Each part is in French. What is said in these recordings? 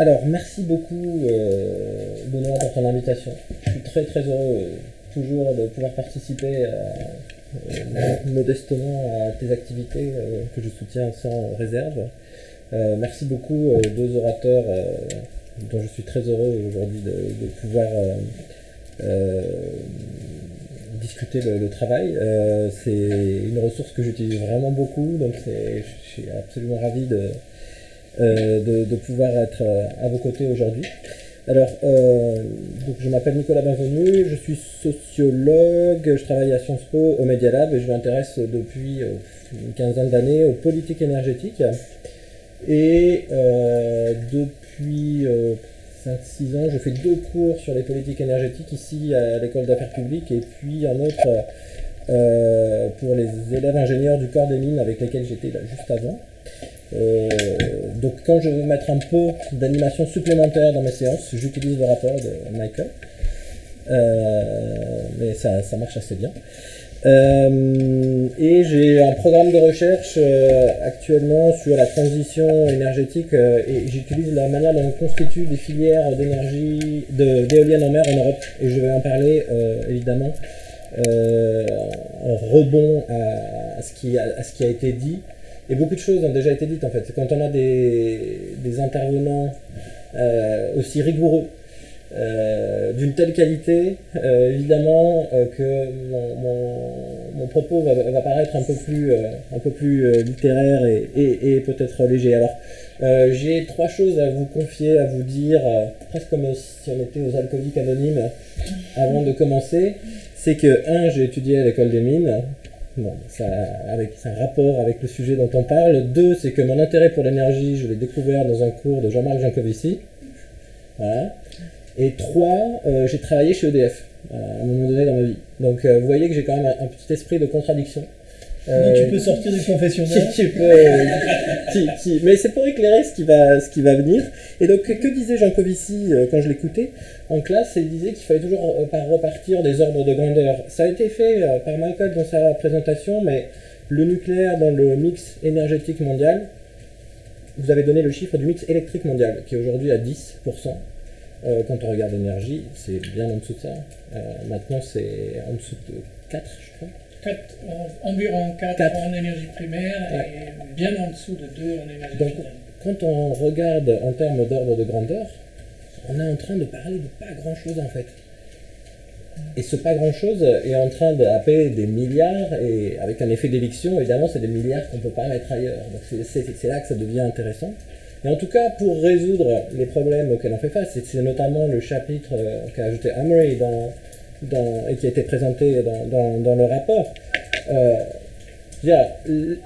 alors, merci beaucoup, euh, Benoît, pour ton invitation. Je suis très très heureux euh, toujours de pouvoir participer euh, modestement à tes activités que je soutiens sans réserve. merci beaucoup aux deux orateurs dont je suis très heureux aujourd'hui de, pouvoir discuter le, travail. c'est une ressource que j'utilise vraiment beaucoup, donc je suis absolument ravi de, euh, de, pouvoir être euh, à vos côtés aujourd'hui. Alors, euh, donc je m'appelle Nicolas Bienvenu, je suis sociologue, je travaille à Sciences Po au Media Lab et je m'intéresse depuis une quinzaine d'années aux politiques énergétiques. Et depuis 5-6 ans, je fais deux cours sur les politiques énergétiques ici à l'école d'affaires publiques et puis un autre pour les élèves ingénieurs du corps des mines avec lesquels j'étais juste avant. Euh, donc quand je veux mettre un peu d'animation supplémentaire dans mes séances, j'utilise le rapport de Michael. Euh, mais ça, ça, marche assez bien. Euh, et j'ai un programme de recherche actuellement sur la transition énergétique et j'utilise la manière dont on constitue des filières d'énergie, d'éoliennes en mer en Europe. Et je vais en parler évidemment en rebond à, ce qui à ce qui a été dit. Et beaucoup de choses ont déjà été dites en fait. Quand on a des, intervenants euh, aussi rigoureux, euh, d'une telle qualité, euh, évidemment que mon, propos va, paraître un peu plus, un peu plus littéraire et, peut-être léger. Alors, j'ai trois choses à vous confier, à vous dire, presque comme si on était aux alcooliques anonymes avant de commencer. C'est que, un, j'ai étudié à l'école des mines, Ça, avec, un rapport avec le sujet dont on parle. Deux, c'est que mon intérêt pour l'énergie, je l'ai découvert dans un cours de Jean-Marc Jancovici. Voilà. Et trois, euh, j'ai travaillé chez EDF à un moment donné dans ma vie. Donc euh, vous voyez que j'ai quand même un, petit esprit de contradiction. Euh, tu peux sortir du confessionnal. mais c'est pour éclairer ce qui, va, ce qui va venir. Et donc, que disait Jean Covici quand je l'écoutais en classe Il disait qu'il fallait toujours repartir des ordres de grandeur. Ça a été fait par Michael dans sa présentation, mais le nucléaire dans le mix énergétique mondial, vous avez donné le chiffre du mix électrique mondial, qui est aujourd'hui à 10%. quand on regarde l'énergie, c'est bien en dessous de ça. maintenant, c'est en dessous de 4, je crois. 4, environ 4, en énergie primaire et bien en dessous de 2 en énergie Donc, quand on regarde en termes d'ordre de grandeur, on est en train de parler de pas grand-chose en fait. Et ce pas grand-chose est en train d'appeler des milliards, et avec un effet d'éviction, évidemment, c'est des milliards qu'on ne peut pas mettre ailleurs. Donc c'est là que ça devient intéressant. Et en tout cas, pour résoudre les problèmes auxquels on fait face, c'est notamment le chapitre euh, qu'a ajouté Amory dans, et qui a été présenté dans, le rapport. Euh,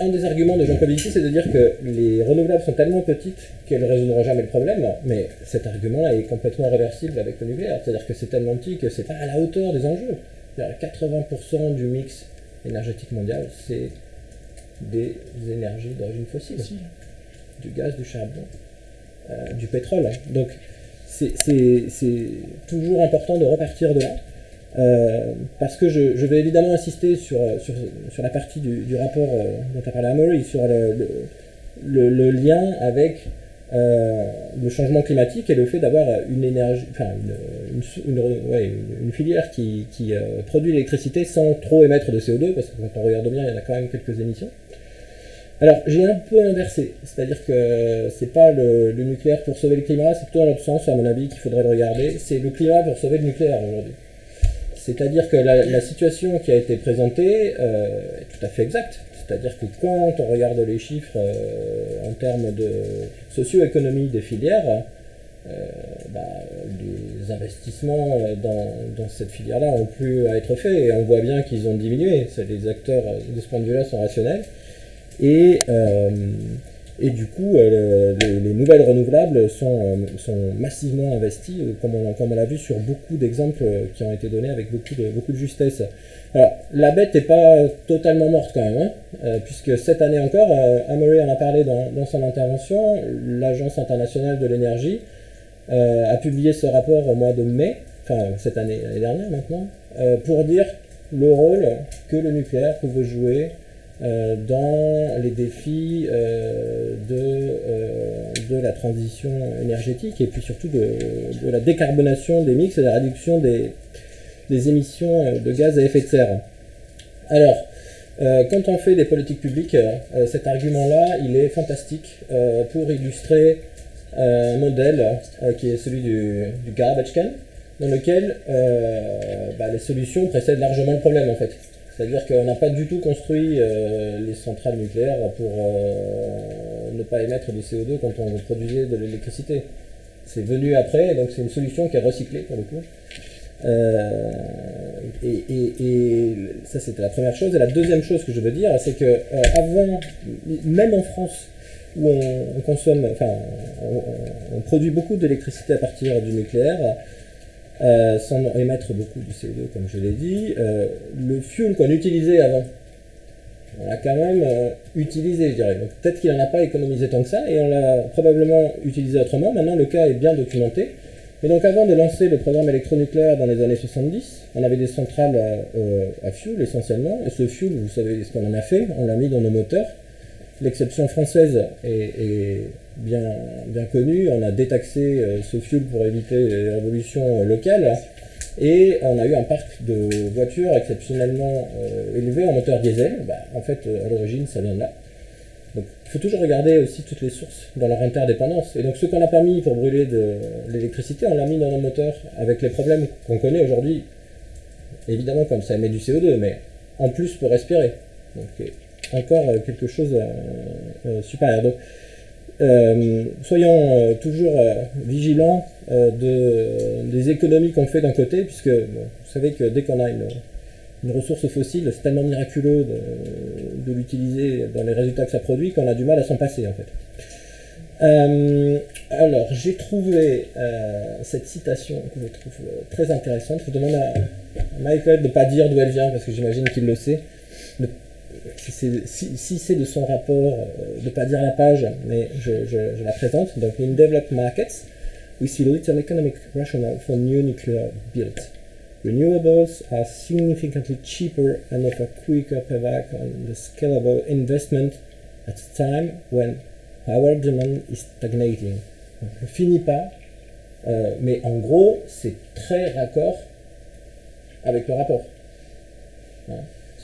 un des arguments de Jean Covici, c'est de dire que les renouvelables sont tellement petites qu'elles ne résoudront jamais le problème, mais cet argument-là est complètement réversible avec le nucléaire. C'est-à-dire que c'est tellement petit que c'est pas à la hauteur des enjeux. 80% du mix énergétique mondial, c'est des énergies d'origine fossile. Du gaz, du charbon, euh, du pétrole. Donc, c'est toujours important de repartir de là. Euh, parce que je, vais évidemment insister sur, sur, la partie du, rapport euh, dont a parlé Amory, sur le, lien avec euh, le changement climatique et le fait d'avoir une énergie, enfin une, filière qui, produit l'électricité sans trop émettre de CO2, parce que quand on regarde bien, il y en a quand même quelques émissions. Alors, j'ai un peu inversé, c'est-à-dire que c'est pas le, le, nucléaire pour sauver le climat, c'est plutôt dans l'autre sens, à mon avis, qu'il faudrait le regarder. C'est le climat pour sauver le nucléaire aujourd'hui. C'est-à-dire que la, situation qui a été présentée euh, est tout à fait exacte. C'est-à-dire que quand on regarde les chiffres euh, en termes de socio-économie des filières, euh, bah, les investissements dans, cette filière-là ont plus à être faits et on voit bien qu'ils ont diminué. Les acteurs de ce point de vue-là sont rationnels. Et et du coup, euh, les, nouvelles renouvelables sont, euh, sont massivement investies, euh, comme on, comme on l'a vu sur beaucoup d'exemples qui ont été donnés avec beaucoup de, beaucoup de justesse. Alors, la bête n'est pas totalement morte quand même, hein, puisque cette année encore, Amory en a parlé dans, dans son intervention, l'Agence internationale de l'énergie a publié ce rapport au mois de mai, enfin cette année, l'année dernière maintenant, pour dire le rôle que le nucléaire pouvait jouer dans les défis de, de la transition énergétique et puis surtout de, la décarbonation des mix et de la réduction des, des émissions de gaz à effet de serre. Alors, quand on fait des politiques publiques, cet argument-là, il est fantastique pour illustrer un modèle qui est celui du, du, garbage can, dans lequel bah, les solutions précèdent largement le problème en fait. C'est-à-dire qu'on n'a pas du tout construit euh, les centrales nucléaires pour euh, ne pas émettre du CO2 quand on produisait de l'électricité. C'est venu après, donc c'est une solution qui est recyclée pour le coup. Euh, et, ça c'était la première chose. Et la deuxième chose que je veux dire, c'est que avant, même en France, où on, consomme, enfin, on produit beaucoup d'électricité à partir du nucléaire, euh, sans émettre beaucoup de CO2, comme je l'ai dit. Euh, le fuel qu'on utilisait avant, on l'a quand même euh, utilisé, je dirais. Peut-être qu'il n'en a pas économisé tant que ça, et on l'a probablement utilisé autrement. Maintenant, le cas est bien documenté. Et donc avant de lancer le programme électronucléaire dans les années 70, on avait des centrales à, fuel essentiellement. Et ce fuel, vous savez ce qu'on en a fait, on l'a mis dans nos moteurs. L'exception française est bien, bien connu. On a détaxé euh, ce fuel pour éviter les révolutions euh, locales. Et on a eu un parc de voitures exceptionnellement euh, élevé en moteur diesel. Bah, en fait, à l'origine, ça vient de là. Donc, il faut toujours regarder aussi toutes les sources dans leur interdépendance. Et donc, ce qu'on n'a pas mis pour brûler de l'électricité, on l'a mis dans nos moteurs avec les problèmes qu'on connaît aujourd'hui. Évidemment, comme ça émet du CO2, mais en plus pour respirer. Donc, encore quelque chose de supérieur. Donc, euh, soyons euh, toujours euh, vigilants de, des économies qu'on fait d'un côté, puisque vous savez que dès qu'on a une, ressource fossile, c'est tellement miraculeux de, l'utiliser dans les résultats que ça produit qu'on a du mal à s'en passer en fait. alors, j'ai trouvé cette citation que je trouve très intéressante. Je demande à Michael de ne pas dire d'où elle vient, parce que j'imagine qu'il le sait si c'est de son rapport, euh, de pas dire la page, mais je, la présente. Donc, in developed markets, we see little economic rationale for new nuclear build. Renewables are significantly cheaper and offer quicker payback on the scalable investment at a time when power demand is stagnating. Donc, je finis pas, euh, mais en gros, c'est très raccord avec le rapport.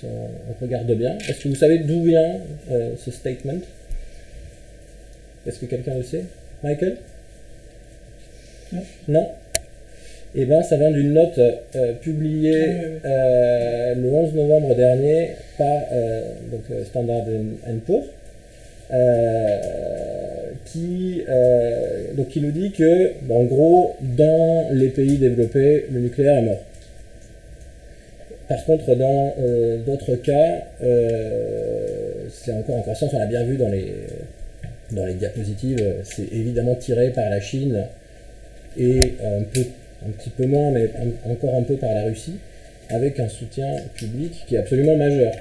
On, regarde bien. Est-ce que vous savez d'où vient euh, ce statement? Est-ce que quelqu'un le sait? Michael? Non. Non? Eh bien, ça vient d'une note euh, publiée euh, le 11 novembre dernier par donc, Standard Poor's. qui, donc, qui nous dit que, en gros, dans les pays développés, le nucléaire est mort. Par contre, dans euh, d'autres cas, euh, c'est encore en croissance, on l'a bien vu dans les, dans les diapositives, c'est évidemment tiré par la Chine et un, peu, un petit peu moins, mais encore un peu par la Russie, avec un soutien public qui est absolument majeur.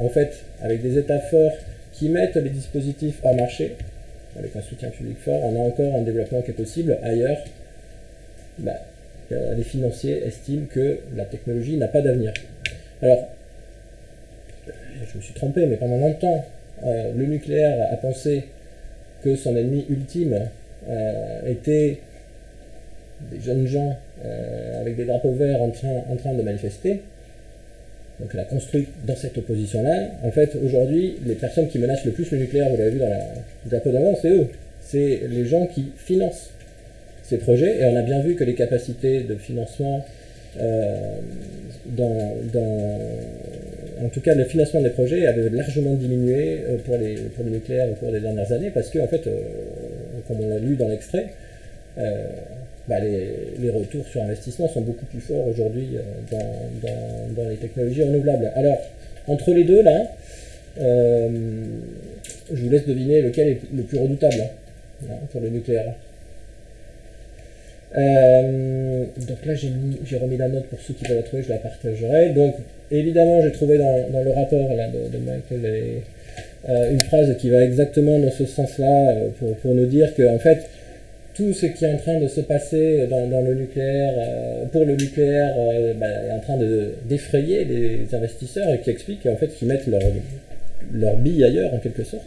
En fait, avec des États forts qui mettent les dispositifs hors marché, avec un soutien public fort, on a encore un développement qui est possible. Ailleurs, bah, les financiers estiment que la technologie n'a pas d'avenir. Alors, je me suis trompé, mais pendant longtemps, euh, le nucléaire a pensé que son ennemi ultime euh, était des jeunes gens euh, avec des drapeaux verts en train, de manifester. Donc elle a construit dans cette opposition-là. En fait, aujourd'hui, les personnes qui menacent le plus le nucléaire, vous l'avez vu dans la drapeau d'avant, c'est eux. C'est les gens qui financent ces projets. Et on a bien vu que les capacités de financement dans, en tout cas, le financement des projets avait largement diminué euh, pour, les, pour le nucléaire au cours des dernières années parce que, en fait, euh, comme on l'a lu dans l'extrait, euh, bah, les, retours sur investissement sont beaucoup plus forts aujourd'hui dans, dans, les technologies renouvelables. Alors, entre les deux, là, je vous laisse deviner lequel est le plus redoutable hein, pour le nucléaire. Euh, donc là, j'ai remis la note pour ceux qui veulent la trouver, je la partagerai. Donc, évidemment, j'ai trouvé dans, le rapport de, Michael euh, une phrase qui va exactement dans ce sens-là euh, pour, nous dire que, en fait, tout ce qui est en train de se passer dans, le nucléaire, pour le nucléaire, bah, est en train d'effrayer les investisseurs et qui explique en fait qu'ils mettent leur bille ailleurs en quelque sorte.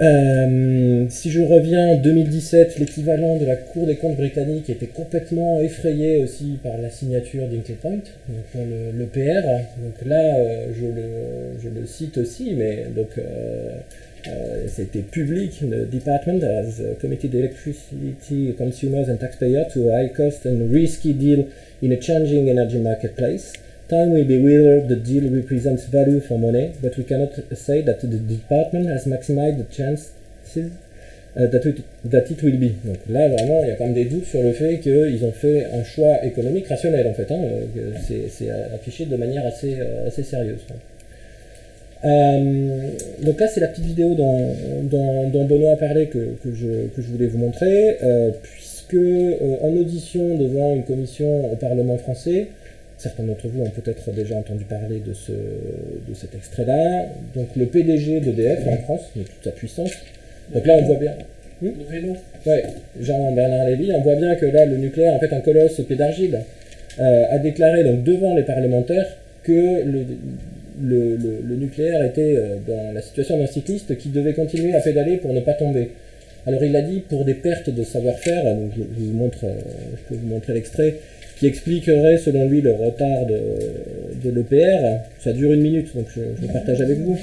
Euh, si je reviens en 2017, l'équivalent de la Cour des comptes britannique était complètement effrayé aussi par la signature d'Inclay Point, donc le, le, PR. Donc là, euh, je, le, je, le, cite aussi, mais donc euh, euh, c'était public. The department has committed electricity consumers and taxpayers to a high cost and risky deal in a changing energy marketplace. Time will be whether the deal represents value for money, but we cannot say that the department has maximized the chances uh, that, it, that it will be. Donc là, vraiment, il y a quand même des doutes sur le fait qu'ils ont fait un choix économique rationnel, en fait. Hein, c'est affiché de manière assez, euh, assez sérieuse. Euh, donc là, c'est la petite vidéo dont, dont, dont, Benoît a parlé que, que, je, que je voulais vous montrer, euh, puisque en audition devant une commission au Parlement français, Certains d'entre vous ont peut-être déjà entendu parler de, ce, de cet extrait-là. Donc le PDG d'EDF en France, de toute sa puissance. Donc là, on voit bien. Le vélo. Ouais, Jean-Bernard Lévy, on voit bien que là, le nucléaire, en fait, un colosse pied d'argile, euh, a déclaré donc devant les parlementaires que le, le, le, le nucléaire était euh, dans la situation d'un cycliste qui devait continuer à pédaler pour ne pas tomber. Alors il a dit pour des pertes de savoir-faire, je, je, vous montre, euh, je peux vous montrer l'extrait, qui expliquerait selon lui le retard de, de l'EPR. Ça dure une minute, donc je, le partage avec vous.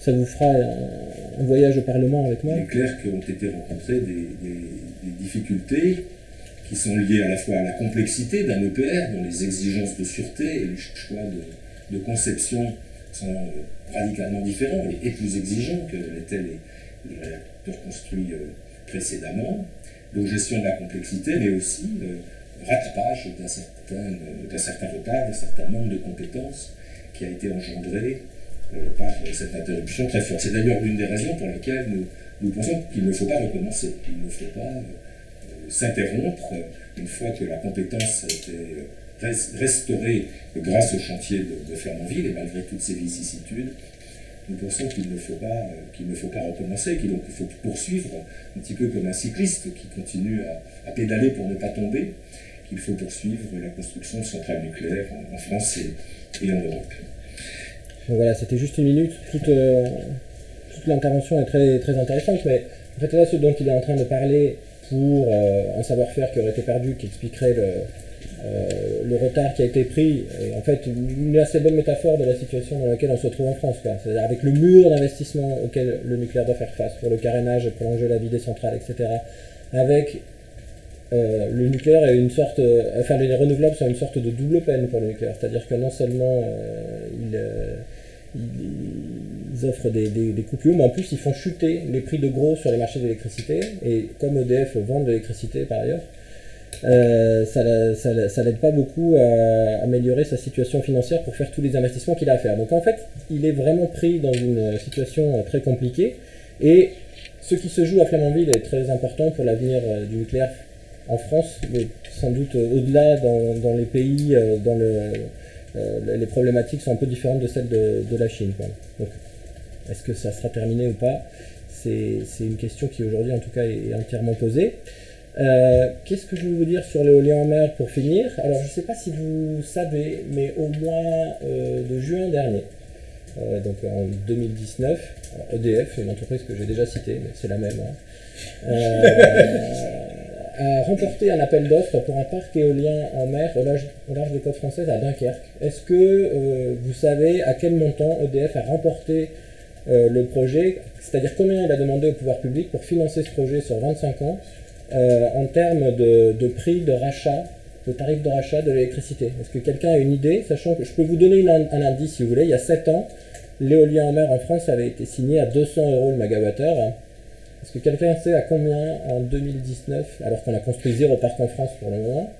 Ça vous fera un, voyage au Parlement avec moi. Il est clair qu'ont été rencontrées des, des, difficultés qui sont liées à la fois à la complexité d'un EPR, dont les exigences de sûreté et les choix de, de conception sont radicalement différents et, plus exigeants que l'étaient les, les, réacteurs construits euh, précédemment. Donc gestion de la complexité, mais aussi euh, rattrapage d'un certain, certain, retard, d'un certain manque de compétences qui a été engendré euh, par cette interruption très forte. C'est d'ailleurs l'une des raisons pour lesquelles nous, nous pensons qu'il ne faut pas recommencer, qu'il ne faut pas euh, s'interrompre une fois que la compétence a été restaurée grâce au chantier de, de et malgré toutes ces vicissitudes, nous pensons qu'il ne faut pas, euh, qu'il ne faut pas recommencer, qu'il faut poursuivre, un petit peu comme un cycliste qui continue à, à pédaler pour ne pas tomber, qu'il faut poursuivre la construction de centrales nucléaires en, France et, et, en Europe. Voilà, c'était juste une minute. Toute, euh, toute l'intervention est très, très intéressante, mais en fait là, ce dont il est en train de parler pour euh, un savoir-faire qui aurait été perdu, qui expliquerait le, euh, le retard qui a été pris est en fait une assez bonne métaphore de la situation dans laquelle on se trouve en France. C'est-à-dire avec le mur d'investissement auquel le nucléaire doit faire face pour le carénage, prolonger la vie des centrales, etc. Avec euh, le nucléaire est une sorte, euh, enfin les renouvelables sont une sorte de double peine pour le nucléaire, c'est-à-dire que non seulement euh, ils, offrent des, des, des, coupures, mais en plus ils font chuter les prix de gros sur les marchés d'électricité, et comme EDF vend de l'électricité par ailleurs, ça l'aide pas beaucoup à améliorer sa situation financière pour faire tous les investissements qu'il a à faire. Donc en fait, il est vraiment pris dans une situation très compliquée, et ce qui se joue à Flamanville est très important pour l'avenir du nucléaire en France, mais sans doute au-delà dans, dans, les pays, euh, dans le, euh, les problématiques sont un peu différentes de celles de, de la Chine. Quoi. Donc, est-ce que ça sera terminé ou pas? C'est une question qui aujourd'hui en tout cas est, entièrement posée. Euh, Qu'est-ce que je veux vous dire sur l'éolien en mer pour finir? Alors je ne sais pas si vous savez, mais au mois euh, de juin dernier, euh, donc en 2019, alors EDF, une entreprise que j'ai déjà citée, mais c'est la même, hein, a remporté un appel d'offres pour un parc éolien en mer au large, au large des côtes françaises à Dunkerque. Est-ce que euh, vous savez à quel montant EDF a remporté euh, le projet, c'est-à-dire combien il a demandé au pouvoir public pour financer ce projet sur 25 ans euh, en termes de, de, prix de rachat, de tarif de rachat de l'électricité? Est-ce que quelqu'un a une idée, sachant que je peux vous donner un indice si vous voulez, il y a 7 ans, l'éolien en mer en France avait été signé à 200 euros le mégawattheure. Est-ce que quelqu'un sait à combien en 2019, alors qu'on a construit zéro parc en France pour le moment,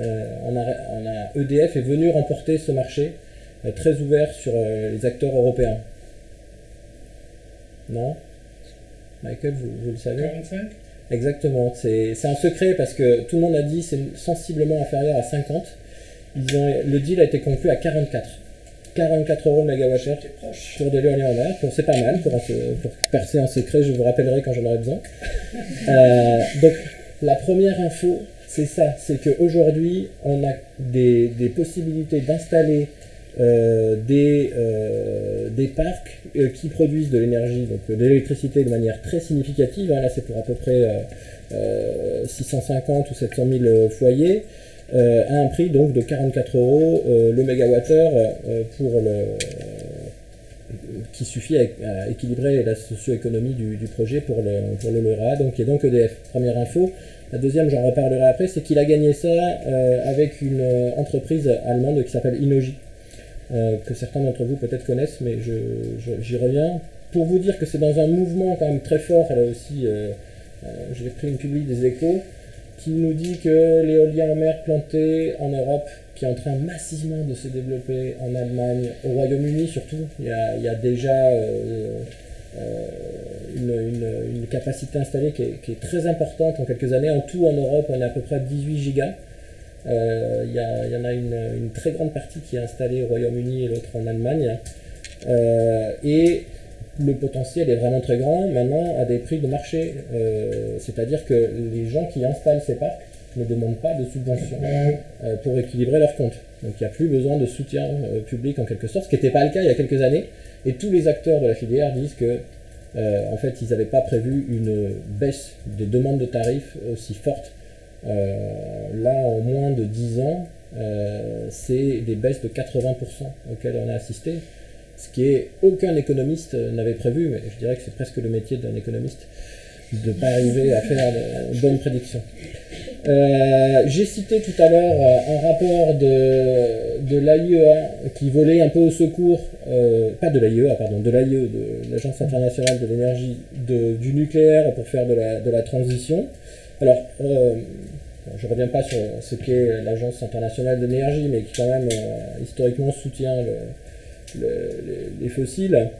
euh, on, a, on, a, EDF est venu remporter ce marché euh, très ouvert sur euh, les acteurs européens. Non? Michael, vous, vous, le savez? 45 Exactement, c'est un secret parce que tout le monde a dit c'est sensiblement inférieur à 50. Ils ont, le deal a été conclu à 44. 44 euros le mégawattheure pour de l'éolien en mer. C'est pas mal pour, pour, percer un secret, je vous rappellerai quand j'en aurai besoin. Euh, donc, la première info, c'est ça c'est qu'aujourd'hui, on a des, des possibilités d'installer des, des parcs qui produisent de l'énergie, donc de l'électricité de manière très significative. Hein. là, c'est pour à peu près 650 ou 700 000 foyers. À un prix donc de 44 euros le mégawattheure pour le, qui suffit à, équilibrer la socio-économie du, projet pour le, pour le LERA, donc qui est donc EDF. Première info. La deuxième, j'en reparlerai après, c'est qu'il a gagné ça euh, avec une euh, entreprise allemande qui s'appelle Inoji, euh, que certains d'entre vous peut-être connaissent, mais j'y reviens. Pour vous dire que c'est dans un mouvement quand même très fort, là aussi, j'ai pris une publique des échos, qui nous dit que l'éolien en mer planté en Europe qui est en train massivement de se développer en Allemagne, au Royaume-Uni surtout. Il y a, déjà euh, euh, une, capacité installée qui est, très importante en quelques années. En tout, en Europe, on est à peu près 18 gigas. Euh, il, y y, en a une, très grande partie qui est installée au Royaume-Uni et l'autre en Allemagne. et le potentiel est vraiment très grand maintenant à des prix de marché. C'est-à-dire que les gens qui installent ces parcs ne demandent pas de subventions euh, pour équilibrer leurs comptes. Donc il n'y a plus besoin de soutien euh, public en quelque sorte, ce qui n'était pas le cas il y a quelques années. Et tous les acteurs de la filière disent que euh, en fait, ils n'avaient pas prévu une baisse des demandes de tarifs aussi forte. là, en moins de 10 ans, c'est des baisses de 80% auxquelles on a assisté, ce qui est aucun économiste n'avait prévu, mais je dirais que c'est presque le métier d'un économiste de ne pas arriver à faire de bonnes prédictions. Euh, j'ai cité tout à l'heure euh, un rapport de, de l'AIEA qui volait un peu au secours, euh, pas de l'AIEA, pardon, de l'AIE, de l'Agence internationale de l'énergie du nucléaire pour faire de la, de la transition. Alors, je ne reviens pas sur ce qu'est l'Agence internationale de l'énergie, mais qui quand même historiquement soutient les fossiles.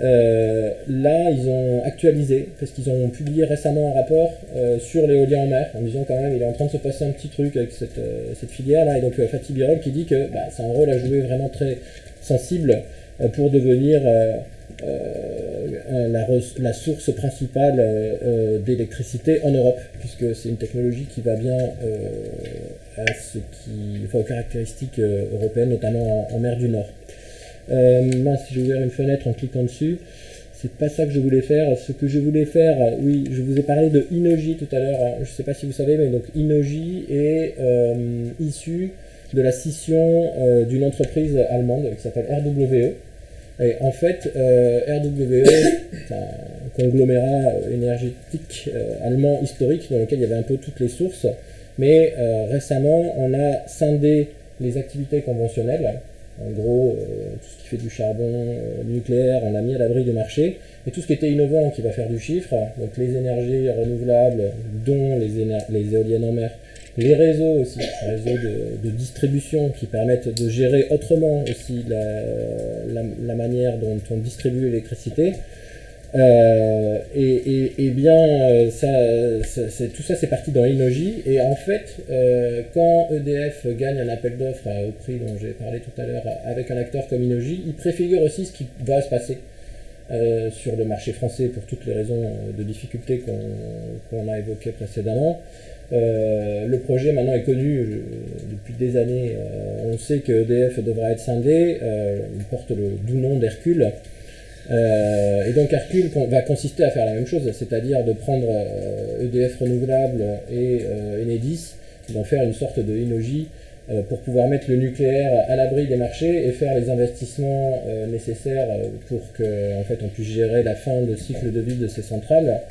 Euh, là, ils ont actualisé, parce qu'ils ont publié récemment un rapport euh, sur l'éolien en mer, en disant quand même il est en train de se passer un petit truc avec cette, euh, cette filière-là. Et donc Fatih Birol qui dit que bah, c'est un rôle à jouer vraiment très sensible pour devenir la, la, source principale d'électricité en Europe, puisque c'est une technologie qui va bien à ce qui, aux caractéristiques européennes, notamment en mer du Nord. Euh, mince, j'ai ouvert une fenêtre en cliquant dessus. C'est pas ça que je voulais faire. Ce que je voulais faire, oui, je vous ai parlé de Inoji tout à l'heure. Je sais pas si vous savez, mais donc Inoji est euh, issu de la scission euh, d'une entreprise allemande qui s'appelle RWE. Et en fait, RWE, c'est un conglomérat énergétique allemand historique dans lequel il y avait un peu toutes les sources. Mais récemment, on a scindé les activités conventionnelles en gros, euh, tout ce qui fait du charbon euh, nucléaire, on l'a mis à l'abri du marché. Et tout ce qui était innovant, qui va faire du chiffre, donc les énergies renouvelables, dont les, éoliennes en mer, les réseaux aussi, les réseaux de, distribution qui permettent de gérer autrement aussi la manière dont on distribue l'électricité, euh, et, bien, euh, ça, tout ça, c'est parti dans Inoji. Et en fait, euh, quand EDF gagne un appel d'offres au prix dont j'ai parlé tout à l'heure avec un acteur comme Inoji, il préfigure aussi ce qui va se passer sur le marché français pour toutes les raisons de difficultés qu'on a évoquées précédemment. le projet maintenant est connu depuis des années. on sait que EDF devra être scindé. il porte le doux nom d'Hercule. Euh, et donc Hercule va consister à faire la même chose, c'est-à-dire de prendre EDF euh, e renouvelable et euh, Enedis, d'en faire une sorte de Inoji pour pouvoir mettre le nucléaire à l'abri des marchés et faire les investissements nécessaires pour qu'en en fait, on puisse gérer la fin de cycle de vie de ces centrales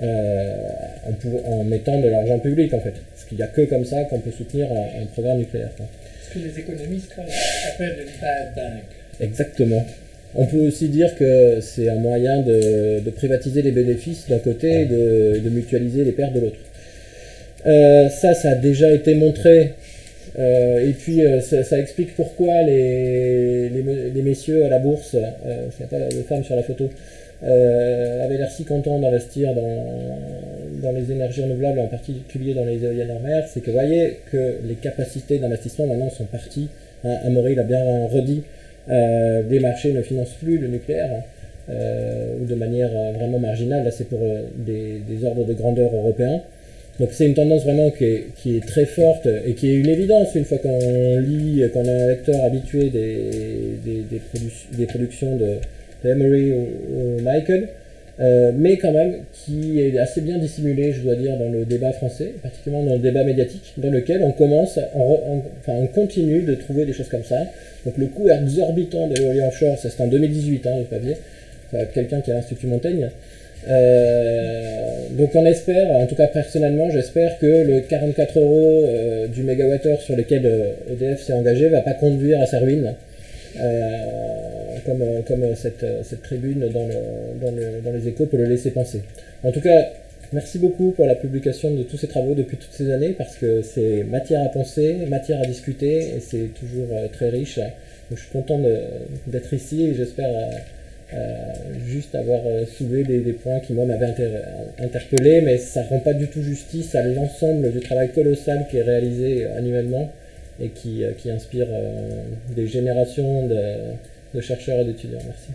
en, mettant de l'argent public en fait. Parce qu'il n'y a que comme ça qu'on peut soutenir un, programme nucléaire. Ce que les économistes appellent le bad bank. Exactement. On peut aussi dire que c'est un moyen de, privatiser les bénéfices d'un côté et de, mutualiser les pertes de l'autre. Euh, ça, ça a déjà été montré. Euh, et puis, euh, ça, explique pourquoi les, les, messieurs à la bourse, de femmes sur la photo, avaient l'air si contents d'investir dans, dans, les énergies renouvelables, en particulier dans les éoliennes en mer. C'est que vous voyez que les capacités d'investissement maintenant sont parties. Hein, Amaury l'a bien redit euh, les marchés ne financent plus le nucléaire, euh, ou de manière euh, vraiment marginale. Là, c'est pour des, ordres de grandeur européens. Donc c'est une tendance vraiment qui est, est, très forte et qui est une évidence une fois qu'on lit, qu'on a un lecteur habitué des, des, des, des productions de, Emery ou, Michael, euh, mais quand même qui est assez bien dissimulé, je dois dire, dans le débat français, particulièrement dans le débat médiatique, dans lequel on commence, enfin on continue de trouver des choses comme ça. Donc le coût exorbitant de l'éolien offshore, c'est en 2018, hein, le papier, quelqu'un qui a l'Institut Montaigne, euh, donc on espère, en tout cas personnellement, j'espère que le 44 euros euh, du mégawattheure sur lequel EDF e s'est engagé va pas conduire à sa ruine, comme, comme cette, cette, tribune dans, le, dans, le, dans, les échos peut le laisser penser. En tout cas, merci beaucoup pour la publication de tous ces travaux depuis toutes ces années, parce que c'est matière à penser, matière à discuter, et c'est toujours très riche. Je suis content d'être ici et j'espère euh, juste avoir euh, soulevé des, points qui moi m'avaient interpellé, mais ça rend pas du tout justice à l'ensemble du travail colossal qui est réalisé annuellement et qui, euh, qui inspire des générations de, de chercheurs et d'étudiants. Merci.